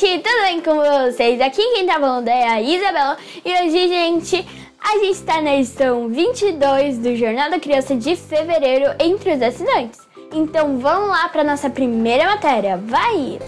Gente, tudo bem com vocês? Aqui quem tá falando é a Isabela e hoje, gente, a gente tá na edição 22 do Jornal da Criança de fevereiro entre os assinantes. Então vamos lá para nossa primeira matéria. Vai!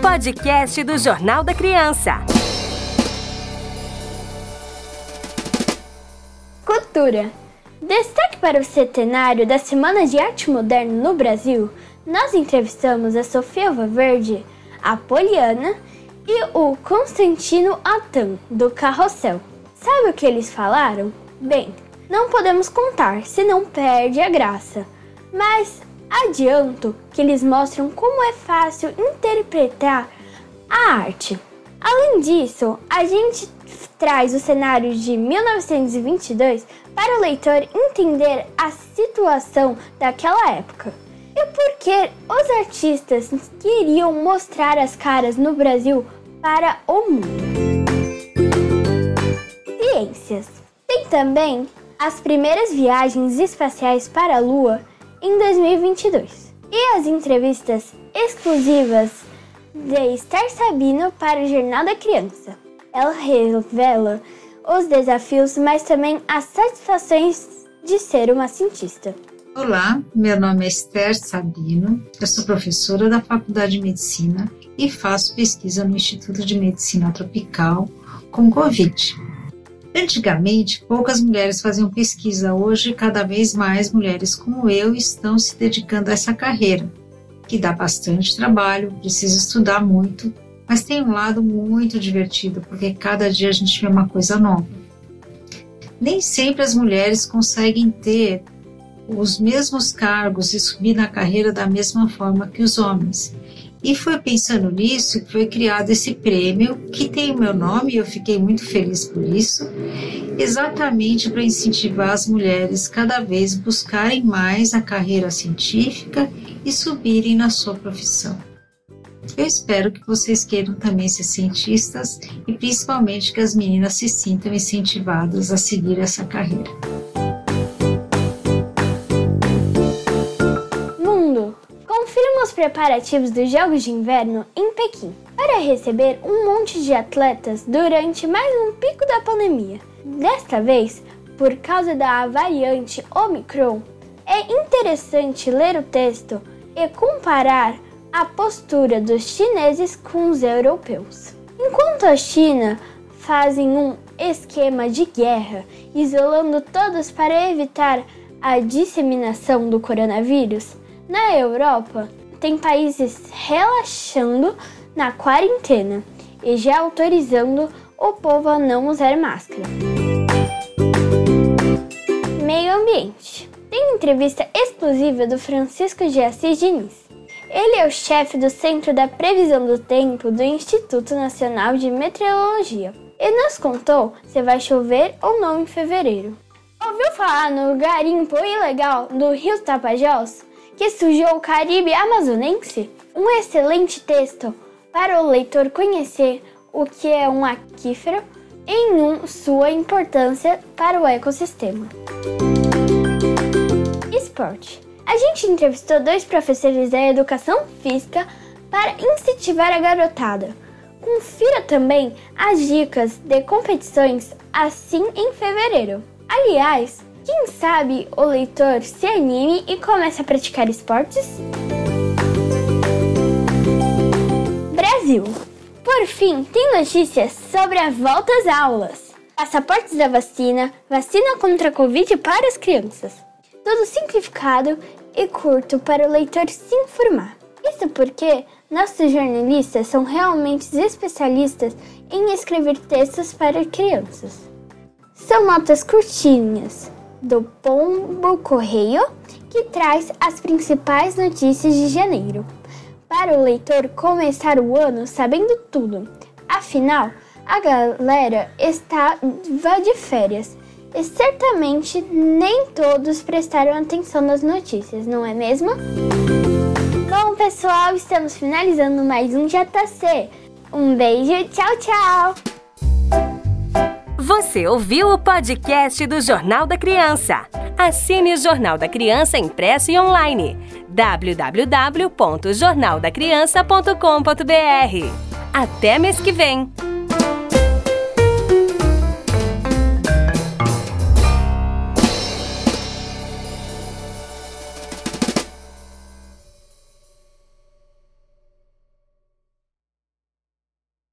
Podcast do Jornal da Criança. Cultura. Destaque para o centenário da Semana de Arte Moderna no Brasil, nós entrevistamos a Sofia Valverde, a Poliana e o Constantino Atan, do Carrossel. Sabe o que eles falaram? Bem, não podemos contar, senão perde a graça. Mas adianto que eles mostram como é fácil interpretar a arte. Além disso, a gente traz o cenário de 1922 para o leitor entender a situação daquela época. E por que os artistas queriam mostrar as caras no Brasil para o mundo? Ciências. Tem também as primeiras viagens espaciais para a Lua em 2022 e as entrevistas exclusivas de Esther Sabino para o Jornal da Criança. Ela revela os desafios, mas também as satisfações de ser uma cientista. Olá, meu nome é Esther Sabino, eu sou professora da Faculdade de Medicina e faço pesquisa no Instituto de Medicina Tropical com Covid. Antigamente, poucas mulheres faziam pesquisa, hoje, cada vez mais mulheres como eu estão se dedicando a essa carreira, que dá bastante trabalho, precisa estudar muito, mas tem um lado muito divertido, porque cada dia a gente vê uma coisa nova. Nem sempre as mulheres conseguem ter os mesmos cargos e subir na carreira da mesma forma que os homens. E foi pensando nisso que foi criado esse prêmio, que tem o meu nome, e eu fiquei muito feliz por isso, exatamente para incentivar as mulheres cada vez buscarem mais a carreira científica e subirem na sua profissão. Eu espero que vocês queiram também ser cientistas e principalmente que as meninas se sintam incentivadas a seguir essa carreira. Preparativos dos Jogos de Inverno em Pequim para receber um monte de atletas durante mais um pico da pandemia. Desta vez, por causa da variante Omicron, é interessante ler o texto e comparar a postura dos chineses com os europeus. Enquanto a China fazem um esquema de guerra, isolando todos para evitar a disseminação do coronavírus, na Europa, tem países relaxando na quarentena e já autorizando o povo a não usar máscara. Meio Ambiente. Tem entrevista exclusiva do Francisco de Assis Diniz. Ele é o chefe do Centro da Previsão do Tempo do Instituto Nacional de Meteorologia e nos contou se vai chover ou não em fevereiro. Ouviu falar no garimpo ilegal do Rio Tapajós? Que sujou o Caribe amazonense? Um excelente texto para o leitor conhecer o que é um aquífero em um, sua importância para o ecossistema. Esporte. A gente entrevistou dois professores da educação física para incentivar a garotada. Confira também as dicas de competições assim em fevereiro. Aliás, quem sabe o leitor se anime e comece a praticar esportes? Brasil. Por fim, tem notícias sobre a volta às aulas. Passaportes da vacina, vacina contra a Covid para as crianças. Tudo simplificado e curto para o leitor se informar. Isso porque nossos jornalistas são realmente especialistas em escrever textos para crianças. São notas curtinhas, do Pombo Correio, que traz as principais notícias de janeiro. Para o leitor começar o ano sabendo tudo. Afinal, a galera estava de férias e certamente nem todos prestaram atenção nas notícias, não é mesmo? Bom, pessoal, estamos finalizando mais um JC. Um beijo, tchau, tchau! Você ouviu o podcast do Jornal da Criança? Assine o Jornal da Criança impresso e online. www.jornaldacriança.com.br Até mês que vem!